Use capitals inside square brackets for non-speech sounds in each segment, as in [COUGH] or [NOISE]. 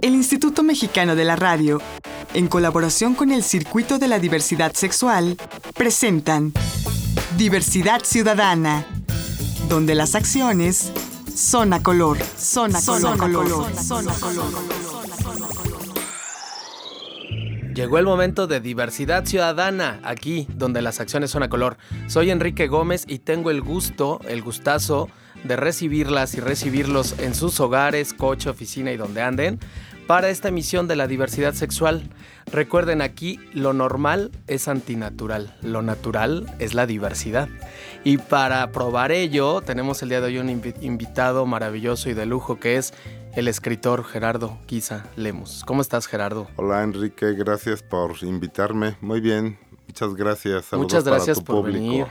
El Instituto Mexicano de la Radio, en colaboración con el Circuito de la Diversidad Sexual, presentan Diversidad Ciudadana, donde las acciones son a color, son a color, color, son a color. Llegó el momento de diversidad ciudadana, aquí donde las acciones son a color. Soy Enrique Gómez y tengo el gusto, el gustazo de recibirlas y recibirlos en sus hogares, coche, oficina y donde anden para esta emisión de la diversidad sexual. Recuerden aquí, lo normal es antinatural, lo natural es la diversidad. Y para probar ello, tenemos el día de hoy un invitado maravilloso y de lujo que es el escritor Gerardo Guisa Lemos. ¿Cómo estás, Gerardo? Hola, Enrique, gracias por invitarme. Muy bien, muchas gracias. Saludos Muchas gracias por venir.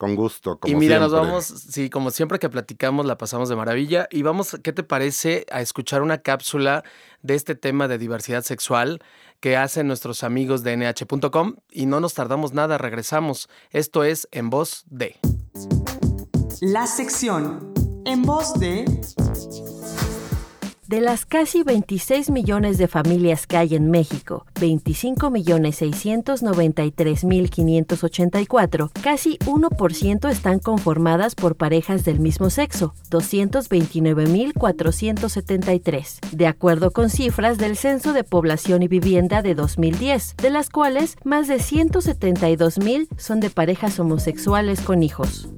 Con gusto, como Y mira, nos vamos, sí, como siempre que platicamos, la pasamos de maravilla. Y vamos, ¿qué te parece a escuchar una cápsula de este tema de diversidad sexual que hacen nuestros amigos de nh.com? Y no nos tardamos nada, regresamos. Esto es En Voz de. La sección En Voz de de las casi 26 millones de familias que hay en México, 25.693.584, casi 1% están conformadas por parejas del mismo sexo, 229.473, de acuerdo con cifras del Censo de Población y Vivienda de 2010, de las cuales más de 172.000 son de parejas homosexuales con hijos.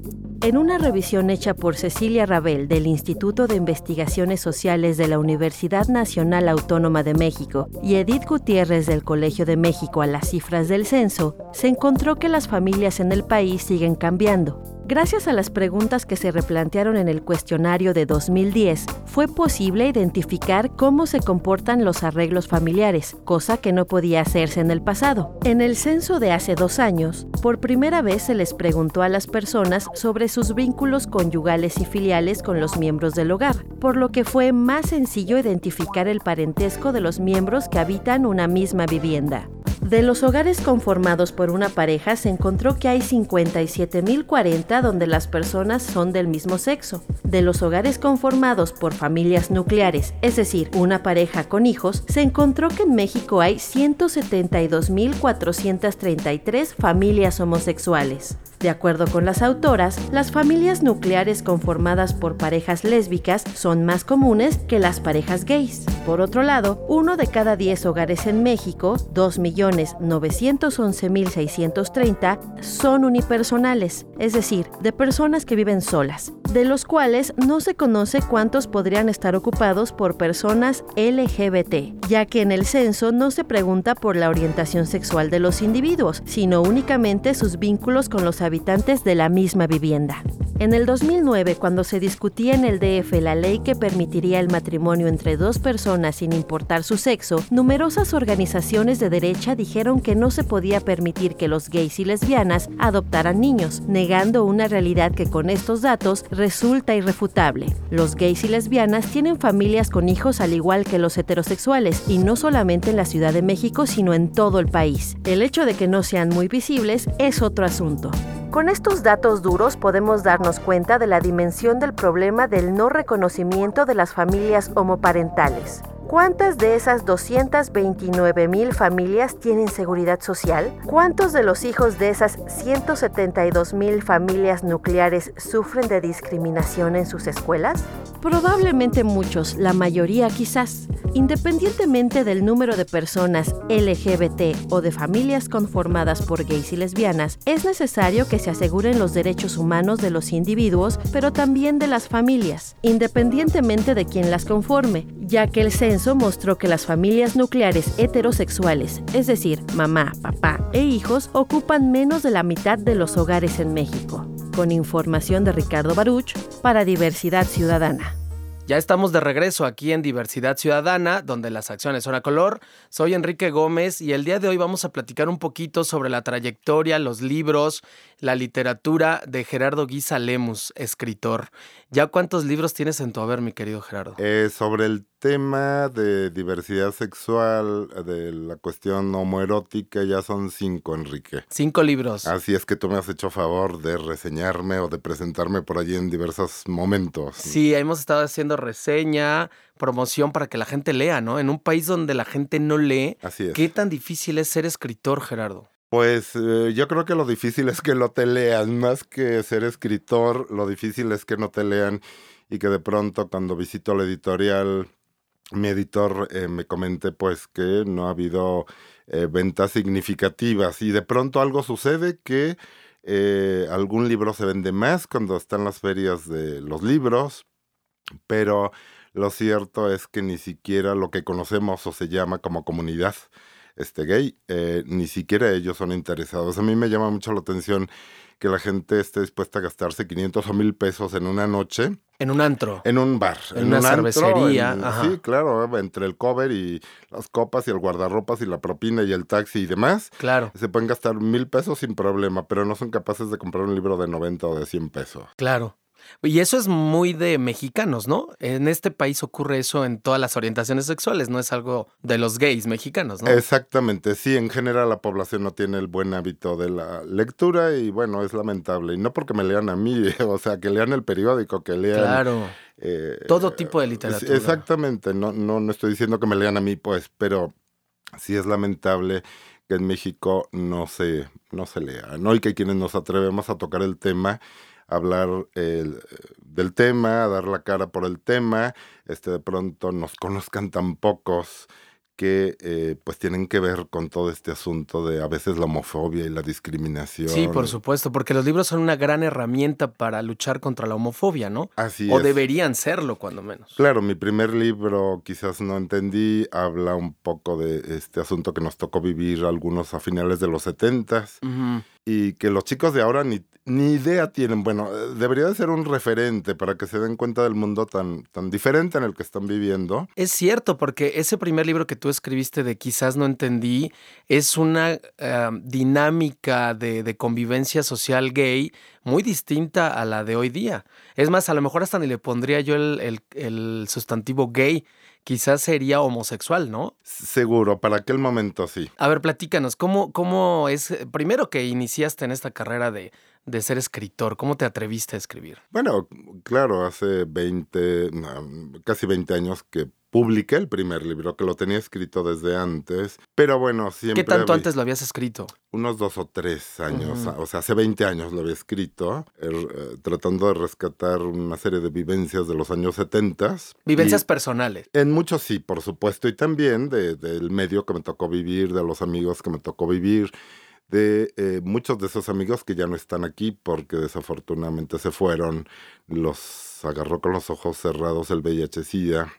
En una revisión hecha por Cecilia Rabel del Instituto de Investigaciones Sociales de la Universidad Nacional Autónoma de México y Edith Gutiérrez del Colegio de México a las cifras del censo, se encontró que las familias en el país siguen cambiando. Gracias a las preguntas que se replantearon en el cuestionario de 2010, fue posible identificar cómo se comportan los arreglos familiares, cosa que no podía hacerse en el pasado. En el censo de hace dos años, por primera vez se les preguntó a las personas sobre sus vínculos conyugales y filiales con los miembros del hogar, por lo que fue más sencillo identificar el parentesco de los miembros que habitan una misma vivienda. De los hogares conformados por una pareja se encontró que hay 57.040 donde las personas son del mismo sexo. De los hogares conformados por familias nucleares, es decir, una pareja con hijos, se encontró que en México hay 172.433 familias homosexuales. De acuerdo con las autoras, las familias nucleares conformadas por parejas lésbicas son más comunes que las parejas gays. Por otro lado, uno de cada 10 hogares en México, 2.911.630, son unipersonales, es decir, de personas que viven solas, de los cuales no se conoce cuántos podrían estar ocupados por personas LGBT, ya que en el censo no se pregunta por la orientación sexual de los individuos, sino únicamente sus vínculos con los habitantes de la misma vivienda. En el 2009, cuando se discutía en el DF la ley que permitiría el matrimonio entre dos personas sin importar su sexo, numerosas organizaciones de derecha dijeron que no se podía permitir que los gays y lesbianas adoptaran niños, negando una realidad que con estos datos resulta irrefutable. Los gays y lesbianas tienen familias con hijos al igual que los heterosexuales, y no solamente en la Ciudad de México, sino en todo el país. El hecho de que no sean muy visibles es otro asunto. Con estos datos duros podemos darnos cuenta de la dimensión del problema del no reconocimiento de las familias homoparentales. ¿Cuántas de esas 229 mil familias tienen seguridad social? ¿Cuántos de los hijos de esas 172 mil familias nucleares sufren de discriminación en sus escuelas? Probablemente muchos, la mayoría quizás. Independientemente del número de personas LGBT o de familias conformadas por gays y lesbianas, es necesario que se aseguren los derechos humanos de los individuos, pero también de las familias, independientemente de quién las conforme, ya que el censo mostró que las familias nucleares heterosexuales, es decir, mamá, papá e hijos, ocupan menos de la mitad de los hogares en México. Con información de Ricardo Baruch para Diversidad Ciudadana. Ya estamos de regreso aquí en Diversidad Ciudadana, donde las acciones son a color. Soy Enrique Gómez y el día de hoy vamos a platicar un poquito sobre la trayectoria, los libros, la literatura de Gerardo Guisa Lemus, escritor. ¿Ya cuántos libros tienes en tu haber, mi querido Gerardo? Eh, sobre el tema de diversidad sexual, de la cuestión homoerótica, ya son cinco, Enrique. Cinco libros. Así es que tú me has hecho favor de reseñarme o de presentarme por allí en diversos momentos. Sí, hemos estado haciendo reseña, promoción para que la gente lea, ¿no? En un país donde la gente no lee, Así es. ¿qué tan difícil es ser escritor, Gerardo? Pues eh, yo creo que lo difícil es que no te lean, más que ser escritor, lo difícil es que no te lean y que de pronto cuando visito la editorial, mi editor eh, me comente pues que no ha habido eh, ventas significativas y de pronto algo sucede que algún libro se vende más cuando están las ferias de los libros, pero lo cierto es que ni siquiera lo que conocemos o se llama como comunidad este gay, eh, ni siquiera ellos son interesados. A mí me llama mucho la atención que la gente esté dispuesta a gastarse 500 o 1000 pesos en una noche En un antro. en un bar. En una un antro, cervecería, en- ajá. sí, claro, entre el cover y las copas y el guardarropas y la propina y el taxi y demás. Claro, Se pueden gastar mil pesos sin problema, pero no son capaces de comprar un libro de 90 o de 100 pesos. claro. Y eso es muy de mexicanos, ¿no? En este país ocurre eso en todas las orientaciones sexuales, no es algo de los gays mexicanos, ¿no? Exactamente, sí, en general la población no tiene el buen hábito de la lectura y bueno, es lamentable. Y no porque me lean a mí, [LAUGHS] o sea, que lean el periódico, que lean... Claro. eh, Todo tipo de literatura. Exactamente, no, no, no estoy diciendo que me lean a mí, pues, pero sí es lamentable que en México no se, no se lea, ¿no? Y que quienes nos atrevemos a tocar el tema, hablar el- del tema, dar la cara por el tema, este, de pronto nos conozcan tan pocos que eh, pues tienen que ver con todo este asunto de a veces la homofobia y la discriminación. Sí, por supuesto, porque los libros son una gran herramienta para luchar contra la homofobia, ¿no? Así o es. deberían serlo, cuando menos. Claro, mi primer libro, quizás no entendí, habla un poco de este asunto que nos tocó vivir algunos a finales de los setentas Ujú. Y que los chicos de ahora ni, ni idea tienen. Bueno, eh, debería de ser un referente para que se den cuenta del mundo tan, tan diferente en el que están viviendo. Es cierto, porque ese primer libro que tú escribiste de Quizás no entendí es una eh, dinámica de, de convivencia social gay muy distinta a la de hoy día. Es más, a lo mejor hasta ni le pondría yo el, el- el sustantivo gay, quizás sería homosexual, ¿no? Seguro, para aquel momento sí. A ver, platícanos, ¿cómo, cómo es, eh, primero que iniciaste en esta carrera de, de ser escritor, cómo te atreviste a escribir? Bueno, claro, hace 20, no, casi 20 años que publiqué el primer libro, que lo tenía escrito desde antes, pero bueno, siempre... ¿Qué tanto había- antes lo habías escrito? unos dos o tres años, o sea, hace 20 años lo había escrito, er, eh, tratando de rescatar una serie de vivencias de los años 70. Vivencias personales. En muchos sí, por supuesto, y también de- del medio que me tocó vivir, de los amigos que me tocó vivir, de eh, muchos de esos amigos que ya no están aquí porque desafortunadamente se fueron, los agarró con los ojos cerrados el VIH-Sida.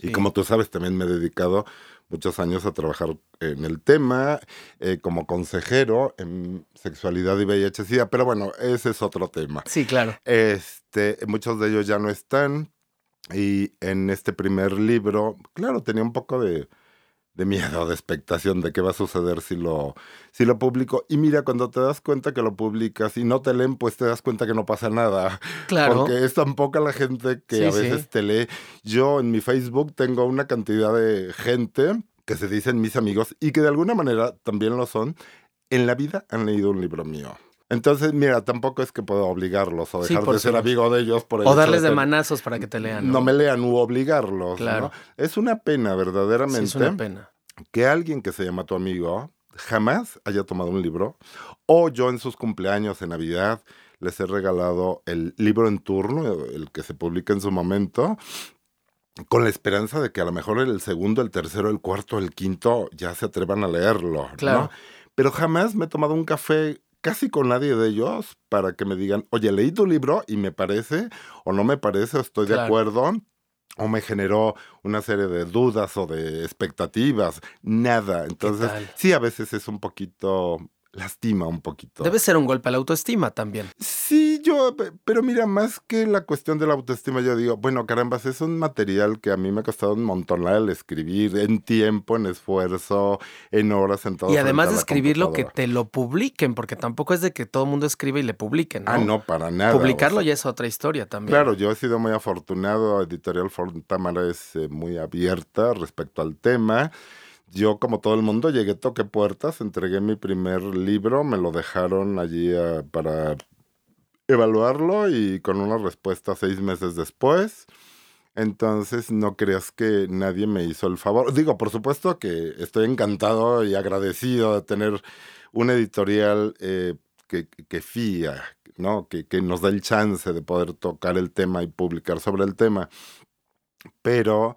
Y como tú sabes, también me he dedicado muchos años a trabajar en el tema eh, como consejero en sexualidad y VIH-Sida, pero bueno, ese es otro tema. Sí, claro. Este, muchos de ellos ya no están. Y en este primer libro, claro, tenía un poco de, de miedo, de expectación de qué va a suceder si lo, si lo publico. Y mira, cuando te das cuenta que lo publicas y no te leen, pues te das cuenta que no pasa nada. Claro. Porque es tan poca la gente que Sí, a sí. veces te lee. Yo en mi Facebook tengo una cantidad de gente que se dicen mis amigos y que de alguna manera también lo son. En la vida han leído un libro mío. Entonces, mira, tampoco es que pueda obligarlos o dejar de ser amigo de ellos por el O darles de manazos para que te lean. No No, me lean u obligarlos. Claro. ¿no? Es una pena, Sí, verdaderamente, es una pena. que alguien que se llama tu amigo jamás haya tomado un libro. O yo en sus cumpleaños, en Navidad, les he regalado el libro en turno, el que se publica en su momento, con la esperanza de que a lo mejor el segundo, el tercero, el cuarto, el quinto ya se atrevan a leerlo. ¿no? Claro. Pero jamás me he tomado un café casi con nadie de ellos para que me digan, oye, leí tu libro y me parece, o no me parece, o estoy de acuerdo, o me generó una serie de dudas o de expectativas. Nada. Entonces, sí, a veces es un poquito, lastima un poquito. Debe ser un golpe a la autoestima también. Sí, yo, pero mira, más que la cuestión de la autoestima, yo digo, bueno, caramba, es un material que a mí me ha costado un montón el escribir, en tiempo, en esfuerzo, en horas, en todo. Y además de escribirlo, que te lo publiquen, porque tampoco es de que todo el mundo escribe y le publiquen. Ah, no, para nada. Publicarlo ya es otra historia también. Claro, yo he sido muy afortunado, Editorial Fontamara es eh, muy abierta respecto al tema. Yo, como todo el mundo, llegué, toqué puertas, entregué mi primer libro, me lo dejaron allí ah, para evaluarlo y con una respuesta seis meses después. Entonces, no creas que nadie me hizo el favor. Digo, por supuesto que estoy encantado y agradecido de tener un editorial eh, que, que fía, ¿no? Que, que nos da el chance de poder tocar el tema y publicar sobre el tema. Pero,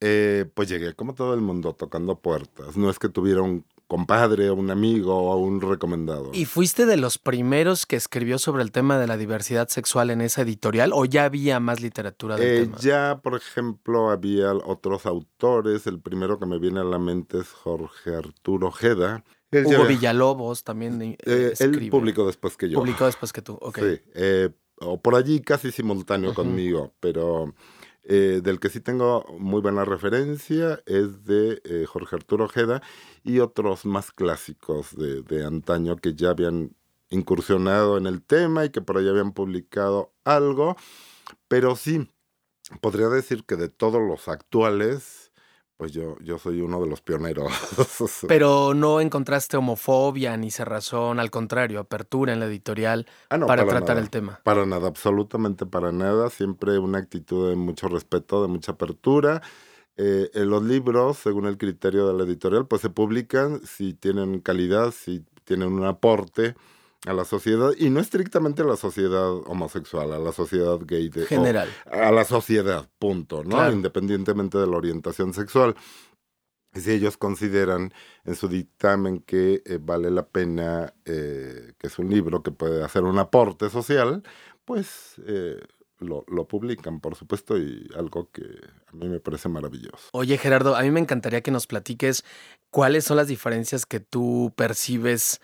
eh, pues llegué como todo el mundo tocando puertas. No es que tuviera un compadre, un amigo o un recomendado. ¿Y fuiste de los primeros que escribió sobre el tema de la diversidad sexual en esa editorial o ya había más literatura del eh, tema? Ya, por ejemplo, había otros autores. El primero que me viene a la mente es Jorge Arturo Ojeda. Hugo Villalobos también eh, eh Él publicó después que yo. Publicó después que tú, ok. Sí, eh, o por allí casi simultáneo conmigo, pero eh, del que sí tengo muy buena referencia es de eh, Jorge Arturo Ojeda y otros más clásicos de, de, antaño que ya habían incursionado en el tema y que por ahí habían publicado algo. Pero sí, podría decir que de todos los actuales, pues yo, yo soy uno de los pioneros. [LAUGHS] Pero no encontraste homofobia ni cerrazón, al contrario, apertura en la editorial ah, para, tratar el tema. Para nada, absolutamente para nada. Siempre una actitud de mucho respeto, de mucha apertura. Eh, en los libros, según el criterio de la editorial, pues se publican si tienen calidad, si tienen un aporte a la sociedad, y no estrictamente a la sociedad homosexual, a la sociedad gay. De, General. a la sociedad, punto, ¿no? Independientemente de la orientación sexual. Si ellos consideran en su dictamen que eh, vale la pena, eh, que es un libro que puede hacer un aporte social, pues eh, lo, lo, publican, por supuesto, y algo que a mí me parece maravilloso. Oye, Gerardo, a mí me encantaría que nos platiques cuáles son las diferencias que tú percibes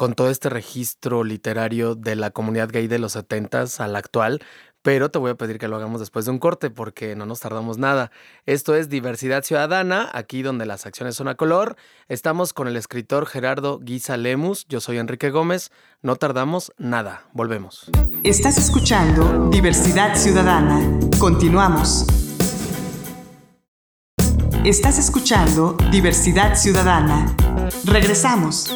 con todo este registro literario de la comunidad gay de los 70s al actual, pero te voy a pedir que lo hagamos después de un corte porque no nos tardamos nada. Esto es Diversidad Ciudadana, aquí donde las acciones son a color. Estamos con el escritor Gerardo Guisa Lemus, yo soy Enrique Gómez, no tardamos nada, volvemos. Estás escuchando Diversidad Ciudadana, continuamos. Estás escuchando Diversidad Ciudadana, regresamos.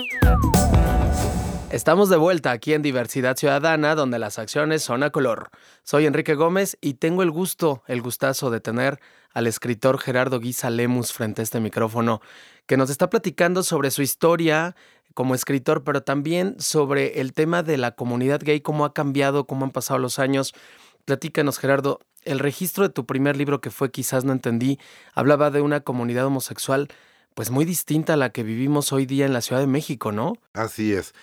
Estamos de vuelta aquí en Diversidad Ciudadana, donde las acciones son a color. Soy Enrique Gómez y tengo el gusto, el gustazo de tener al escritor Gerardo Guisa Lemus frente a este micrófono, que nos está platicando sobre su historia como escritor, pero también sobre el tema de la comunidad gay, cómo ha cambiado, cómo han pasado los años. Platícanos, Gerardo, el registro de tu primer libro, que fue Quizás no entendí, hablaba de una comunidad homosexual pues muy distinta a la que vivimos hoy día en la Ciudad de México, ¿no? Así es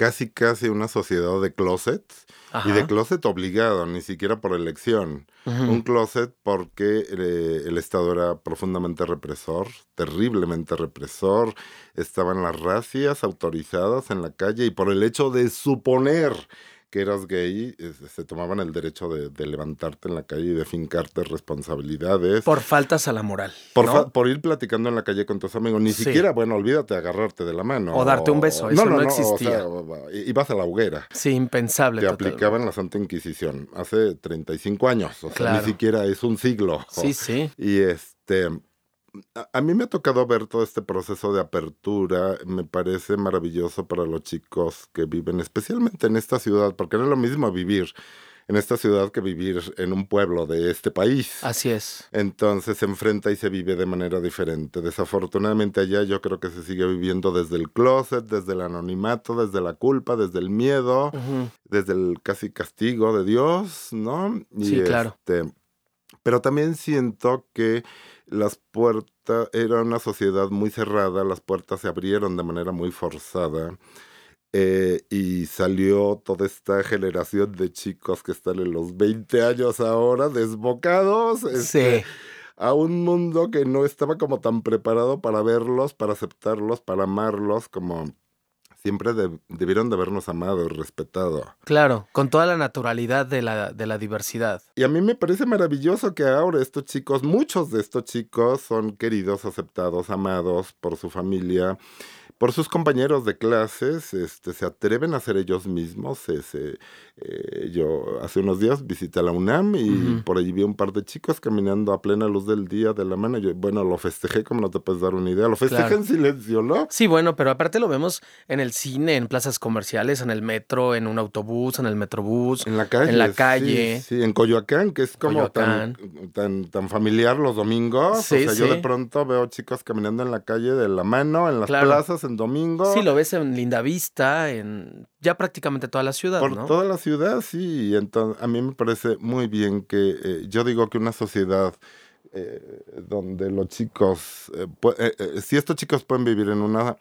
casi casi una sociedad de closets y de closet obligado, ni siquiera por elección. Un closet porque eh, el Estado era profundamente represor, terriblemente represor. Estaban las racias autorizadas en la calle y por el hecho de suponer que eras gay, se tomaban el derecho de, levantarte en la calle y de fincarte responsabilidades. Por faltas a la moral. Por, por ir platicando en la calle con tus amigos. Ni siquiera, bueno, olvídate de agarrarte de la mano. O darte un beso, eso no, no, existía. ibas a la hoguera. Sí, impensable. Te aplicaban la Santa Inquisición hace 35 años. O sea, ni siquiera es un siglo. Sí, sí. Y este a, mí me ha tocado ver todo este proceso de apertura, me parece maravilloso para los chicos que viven, especialmente en esta ciudad, porque no es lo mismo vivir en esta ciudad que vivir en un pueblo de este país. Así es. Entonces se enfrenta y se vive de manera diferente. Desafortunadamente allá yo creo que se sigue viviendo desde el closet, desde el anonimato, desde la culpa, desde el miedo, desde el casi castigo de Dios, ¿no? sí, claro. Este, pero también siento que las puertas, era una sociedad muy cerrada, las puertas se abrieron de manera muy forzada. Eh, y salió toda esta generación de chicos que están en los 20 años ahora, desbocados. Este, a un mundo que no estaba como tan preparado para verlos, para aceptarlos, para amarlos, como siempre debieron de habernos amado y respetado. Claro, con toda la naturalidad de la, de la diversidad. Y a mí me parece maravilloso que ahora estos chicos, muchos de estos chicos son queridos, aceptados, amados por su familia por sus compañeros de clases, este, se atreven a ser ellos mismos. Eh, yo hace unos días visité la UNAM y por allí vi un par de chicos caminando a plena luz del día de la mano. Yo, bueno, lo festejé como no te puedes dar una idea. Lo festejé en silencio, ¿no? Sí, bueno, pero aparte lo vemos en el cine, en plazas comerciales, en el metro, en un autobús, en el metrobús. En la calle. En la calle. Sí, en Coyoacán, que es como tan, tan, familiar los domingos. Sí, o sea, yo de pronto veo chicos caminando en la calle de la mano, en las plazas, domingo. Sí, lo ves en Linda Vista, en ya prácticamente toda la ciudad, Por toda la ciudad, sí. Entonces, a mí me parece muy bien que eh, yo digo que una sociedad eh, donde los chicos, eh, si estos chicos pueden vivir en una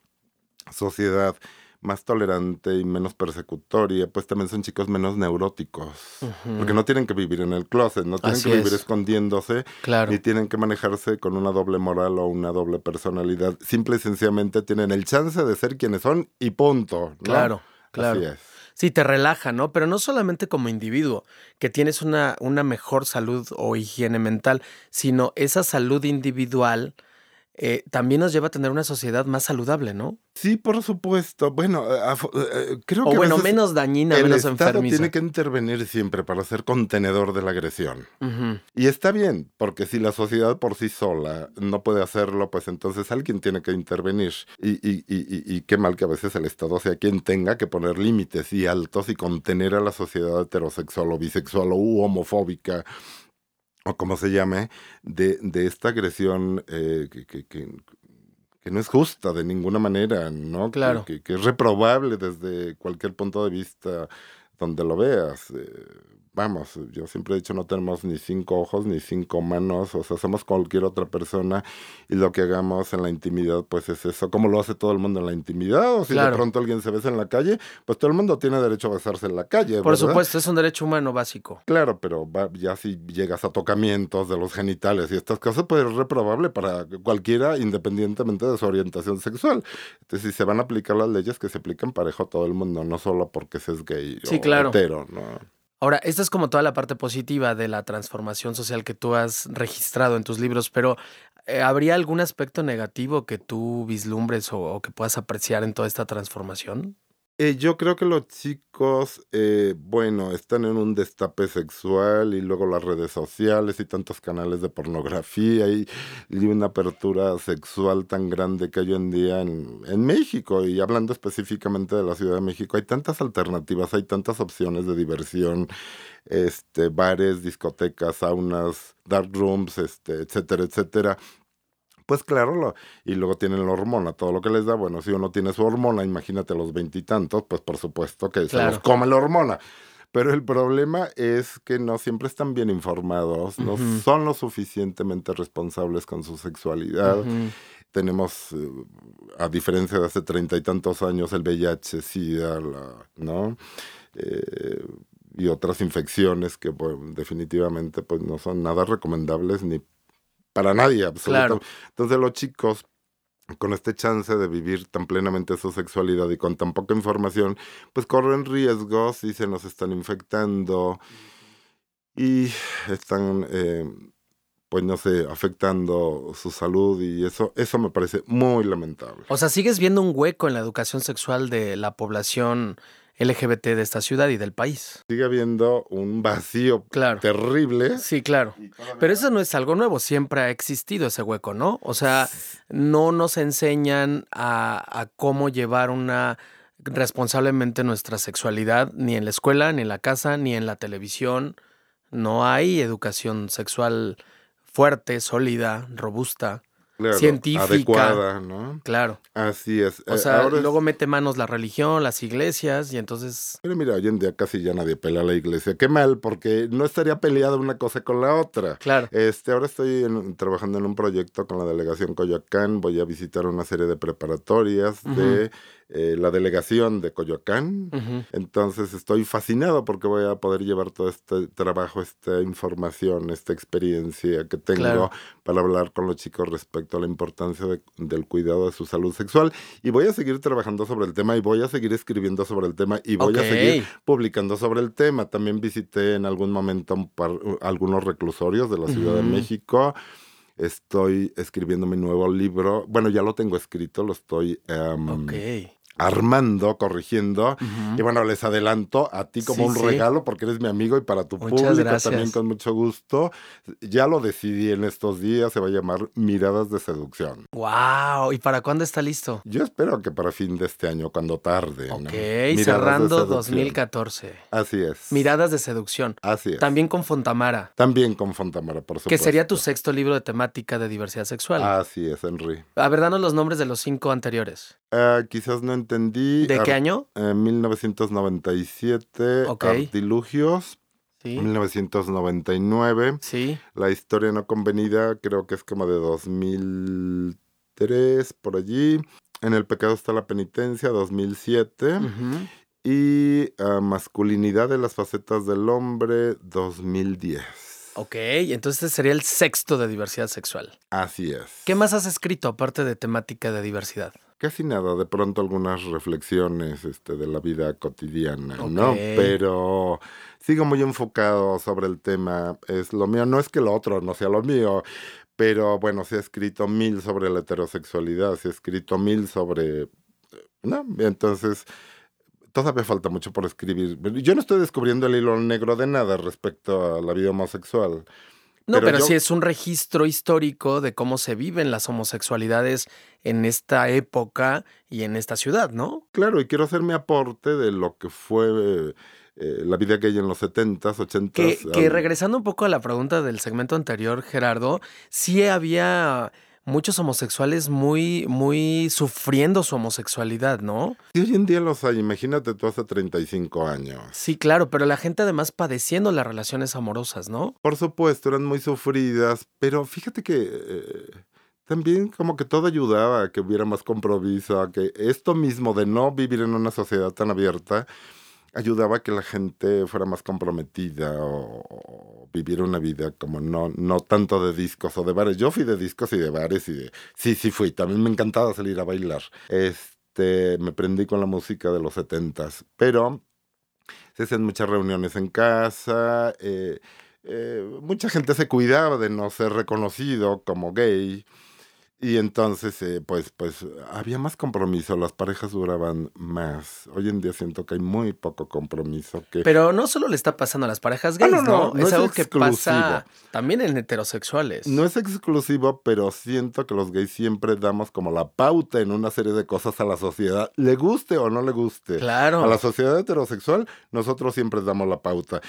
sociedad más tolerante y menos persecutoria, pues también son chicos menos neuróticos. Porque no tienen que vivir en el closet, no tienen que vivir escondiéndose, ni tienen que manejarse con una doble moral o una doble personalidad. Simple y sencillamente tienen el chance de ser quienes son y punto. Claro, claro. Así es. Sí, te relaja, ¿no? Pero no solamente como individuo, que tienes una, una mejor salud o higiene mental, sino esa salud individual eh, también nos lleva a tener una sociedad más saludable, ¿no? Sí, por supuesto. Bueno, eh, eh, creo que. O bueno, menos dañina, el menos Estado tiene que intervenir siempre para ser contenedor de la agresión. Y está bien, porque si la sociedad por sí sola no puede hacerlo, pues entonces alguien tiene que intervenir. Y, y, y, y qué mal que a veces el Estado sea quien tenga que poner límites y altos y contener a la sociedad heterosexual o bisexual o homofóbica o como se llame, de, de esta agresión eh, que, que, que, no es justa de ninguna manera, ¿no? Claro. Que, es reprobable desde cualquier punto de vista donde lo veas. Eh, vamos, yo siempre he dicho, no tenemos ni cinco ojos ni cinco manos, o sea, somos cualquier otra persona y lo que hagamos en la intimidad, pues es eso, como lo hace todo el mundo en la intimidad, o si de pronto alguien se besa en la calle, pues todo el mundo tiene derecho a besarse en la calle. Por supuesto, es un derecho humano básico. Claro, pero ya si llegas a tocamientos de los genitales y estas cosas, pues es reprobable para cualquiera, independientemente de su orientación sexual. Entonces, si se van a aplicar las leyes, que se apliquen parejo a todo el mundo, no solo porque se es gay sí, o claro. hetero, ¿no? Ahora, esta es como toda la parte positiva de la transformación social que tú has registrado en tus libros, pero eh, ¿habría algún aspecto negativo que tú vislumbres o, que puedas apreciar en toda esta transformación? Eh, yo creo que los chicos, eh, bueno, están en un destape sexual y luego las redes sociales y tantos canales de pornografía y, una apertura sexual tan grande que hay hoy en día en, México. Y hablando específicamente de la Ciudad de México, hay tantas alternativas, hay tantas opciones de diversión, este, bares, discotecas, saunas, dark rooms, este, etcétera, etcétera pues claro, lo, y luego tienen la hormona, todo lo que les da, bueno, si uno tiene su hormona, imagínate los veintitantos, pues por supuesto que se los come la hormona. Pero el problema es que no siempre están bien informados, no son lo suficientemente responsables con su sexualidad. Tenemos, eh, a diferencia de hace treinta y tantos años, el VIH, SIDA, ¿no? Eh, y otras infecciones que definitivamente pues no son nada recomendables ni para nadie, absolutamente. Entonces los chicos con este chance de vivir tan plenamente su sexualidad y con tan poca información, pues corren riesgos y se nos están infectando y están, eh, pues no sé, afectando su salud y eso, eso me parece muy lamentable. O sea, sigues viendo un hueco en la educación sexual de la población LGBT de esta ciudad y del país. Sigue habiendo un vacío terrible. Sí, claro. Pero eso no es algo nuevo, siempre ha existido ese hueco, ¿no? O sea, no nos enseñan a, cómo llevar una responsablemente nuestra sexualidad ni en la escuela, ni en la casa, ni en la televisión. No hay educación sexual fuerte, sólida, robusta científica. Adecuada, ¿no? Claro. Así es. O eh, sea, luego mete manos la religión, las iglesias, y entonces. Pero mira, hoy en día casi ya nadie pelea a la iglesia. Qué mal, porque no estaría peleada una cosa con la otra. Claro. Este, ahora estoy trabajando en un proyecto con la delegación Coyoacán. Voy a visitar una serie de preparatorias de eh, la delegación de Coyoacán. Entonces estoy fascinado porque voy a poder llevar todo este trabajo, esta información, esta experiencia que tengo para hablar con los chicos respecto a la importancia del cuidado de su salud sexual. Y voy a seguir trabajando sobre el tema y voy a seguir escribiendo sobre el tema y voy a seguir publicando sobre el tema. También visité en algún momento algunos reclusorios de la Ciudad de México. Estoy escribiendo mi nuevo libro. Bueno, ya lo tengo escrito, lo estoy em, armando, corrigiendo. Y bueno, les adelanto a ti como un regalo porque eres mi amigo y para tu público también con mucho gusto. Ya lo decidí en estos días, se va a llamar Miradas de Seducción. ¡Wow! ¿Y para cuándo está listo? Yo espero que para fin de este año, cuando tarde. Ok, cerrando 2014. Así es. Miradas de Seducción. Así es. También con Fontamara. También con Fontamara, por supuesto. Que sería tu sexto libro de temática de diversidad sexual. Así es, Henry. A ver, danos los nombres de los cinco anteriores. Uh, quizás no entendí. ¿De qué año? En 1997. Okay. Artilugios. Sí. 1999. Sí. La historia no convenida creo que es como de 2003, por allí. En El pecado está la penitencia, 2007. Y uh, Masculinidad de las facetas del hombre, 2010. Ok, entonces este sería el sexto de diversidad sexual. Así es. ¿Qué más has escrito aparte de temática de diversidad? Casi nada, de pronto algunas reflexiones este, de la vida cotidiana, ¿no? Pero sigo muy enfocado sobre el tema, es lo mío, no es que lo otro no sea lo mío, pero bueno, se ha escrito mil sobre la heterosexualidad, se ha escrito mil sobre... ¿no? Entonces, todavía falta mucho por escribir. Yo no estoy descubriendo el hilo negro de nada respecto a la vida homosexual. No, pero, sí es un registro histórico de cómo se viven las homosexualidades en esta época y en esta ciudad, ¿no? Claro, y quiero hacer mi aporte de lo que fue eh, la vida gay en los 70s, 80s. Que, que regresando un poco a la pregunta del segmento anterior, Gerardo, sí había muchos homosexuales muy, muy sufriendo su homosexualidad, ¿no? Y hoy en día los hay, imagínate tú hace 35 años. Sí, claro, pero la gente además padeciendo las relaciones amorosas, ¿no? Por supuesto, eran muy sufridas, pero fíjate que... Eh, también como que todo ayudaba a que hubiera más compromiso, a que esto mismo de no vivir en una sociedad tan abierta, ayudaba a que la gente fuera más comprometida o, viviera una vida como no, no tanto de discos o de bares. Yo fui de discos y de bares y de... Sí, sí fui. También me encantaba salir a bailar. Este, me prendí con la música de los setentas. Pero se hacían muchas reuniones en casa. Eh, eh, mucha gente se cuidaba de no ser reconocido como gay. Y entonces, eh, pues, pues había más compromiso, las parejas duraban más. Hoy en día siento que hay muy poco compromiso. Que... Pero no solo le está pasando a las parejas ah, gays, no, es, algo que pasa también en heterosexuales. No es exclusivo, pero siento que los gays siempre damos como la pauta en una serie de cosas a la sociedad, le guste o no le guste. Claro. A la sociedad heterosexual, nosotros siempre damos la pauta.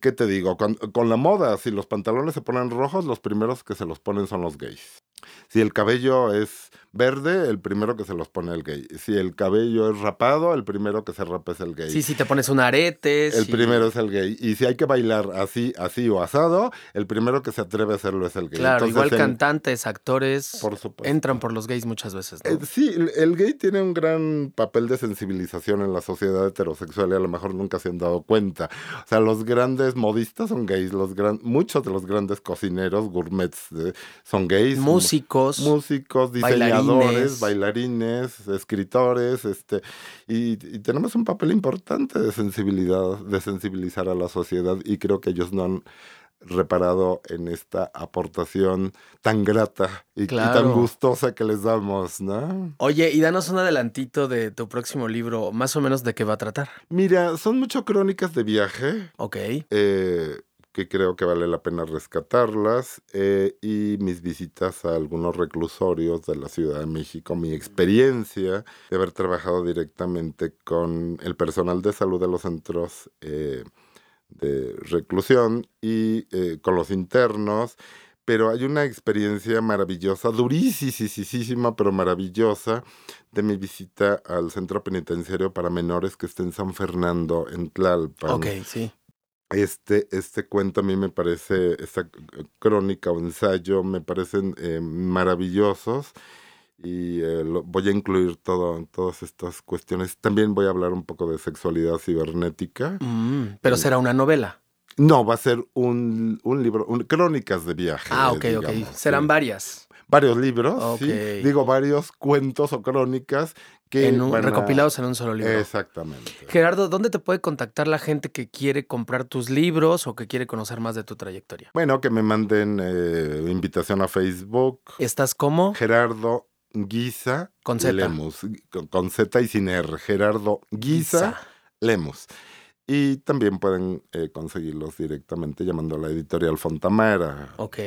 ¿Qué te digo? Con, con la moda, si los pantalones se ponen rojos, los primeros que se los ponen son los gays. Si el cabello es verde, el primero que se los pone el gay. Si el cabello es rapado, el primero que se rapa es el gay. Sí, si te pones un arete. El primero es el gay. Y si hay que bailar así, así o asado, el primero que se atreve a hacerlo es el gay. Claro, igual cantantes, actores, por entran por los gays muchas veces. Eh, sí, el gay tiene un gran papel de sensibilización en la sociedad heterosexual y a lo mejor nunca se han dado cuenta. O sea, los grandes modistas son gays, los gran, muchos de los grandes cocineros, gourmets, eh, son gays. Músicos. Músicos, diseñadores bailarines. bailarines, escritores, este, y, tenemos un papel importante de sensibilidad, de sensibilizar a la sociedad, y creo que ellos no han reparado en esta aportación tan grata y, tan gustosa que les damos, ¿no? Oye, y danos un adelantito de tu próximo libro, más o menos de qué va a tratar. Mira, son mucho crónicas de viaje. Ok. Eh, que creo que vale la pena rescatarlas, eh, y mis visitas a algunos reclusorios de la Ciudad de México, mi experiencia de haber trabajado directamente con el personal de salud de los centros eh, de reclusión y eh, con los internos. Pero hay una experiencia maravillosa, durísima, pero maravillosa, de mi visita al centro penitenciario para menores que está en San Fernando, en Tlalpan. Ok, sí este, este cuento a mí me parece, esta crónica o ensayo me parecen eh, maravillosos y eh, lo- voy a incluir todo, todas estas cuestiones. También voy a hablar un poco de sexualidad cibernética. Mm, pero será una novela. No, va a ser un, un libro, un- crónicas de viaje. Ah, ok, ok. Serán sí. varias. Varios libros, sí. Digo, varios cuentos o crónicas que en un- van a- recopilados en un solo libro. Exactamente. Gerardo, ¿dónde te puede contactar la gente que quiere comprar tus libros o que quiere conocer más de tu trayectoria? Bueno, que me manden eh, invitación a Facebook. ¿Estás como? Gerardo Guisa Con Z. Lemus. Con, con Z y sin R. Gerardo Guisa Guisa. Lemus. Y también pueden eh, conseguirlos directamente llamando a la editorial Fontamara. Ok.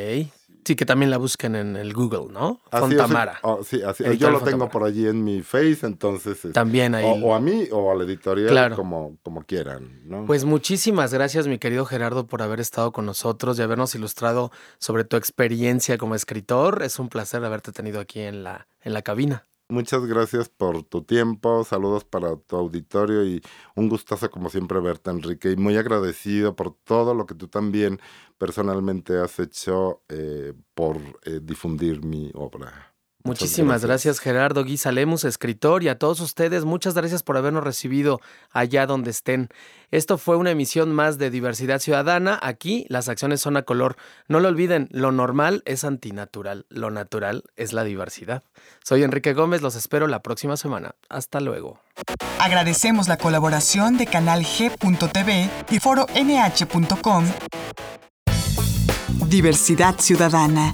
Sí, que también la busquen en el Google, ¿no? Así Fontamara. oh, sí, así- Editorial yo lo Fontamara. tengo por allí en mi face, entonces... este, También ahí. O, o a mí o a la editorial, Claro. como, como quieran, ¿no? Pues muchísimas gracias, mi querido Gerardo, por haber estado con nosotros y habernos ilustrado sobre tu experiencia como escritor. Es un placer haberte tenido aquí en la, en la cabina. Muchas gracias por tu tiempo, saludos para tu auditorio y un gustazo como siempre verte, Enrique, y muy agradecido por todo lo que tú también personalmente has hecho eh, por eh, difundir mi obra. Muchísimas gracias. Gerardo Guisa Lemus, escritor, y a todos ustedes, muchas gracias por habernos recibido allá donde estén. Esto fue una emisión más de Diversidad Ciudadana. Aquí las acciones son a color. No lo olviden, lo normal es antinatural, lo natural es la diversidad. Soy Enrique Gómez, los espero la próxima semana. Hasta luego. Agradecemos la colaboración de Canal G.tv y Foro NH.com. Diversidad Ciudadana,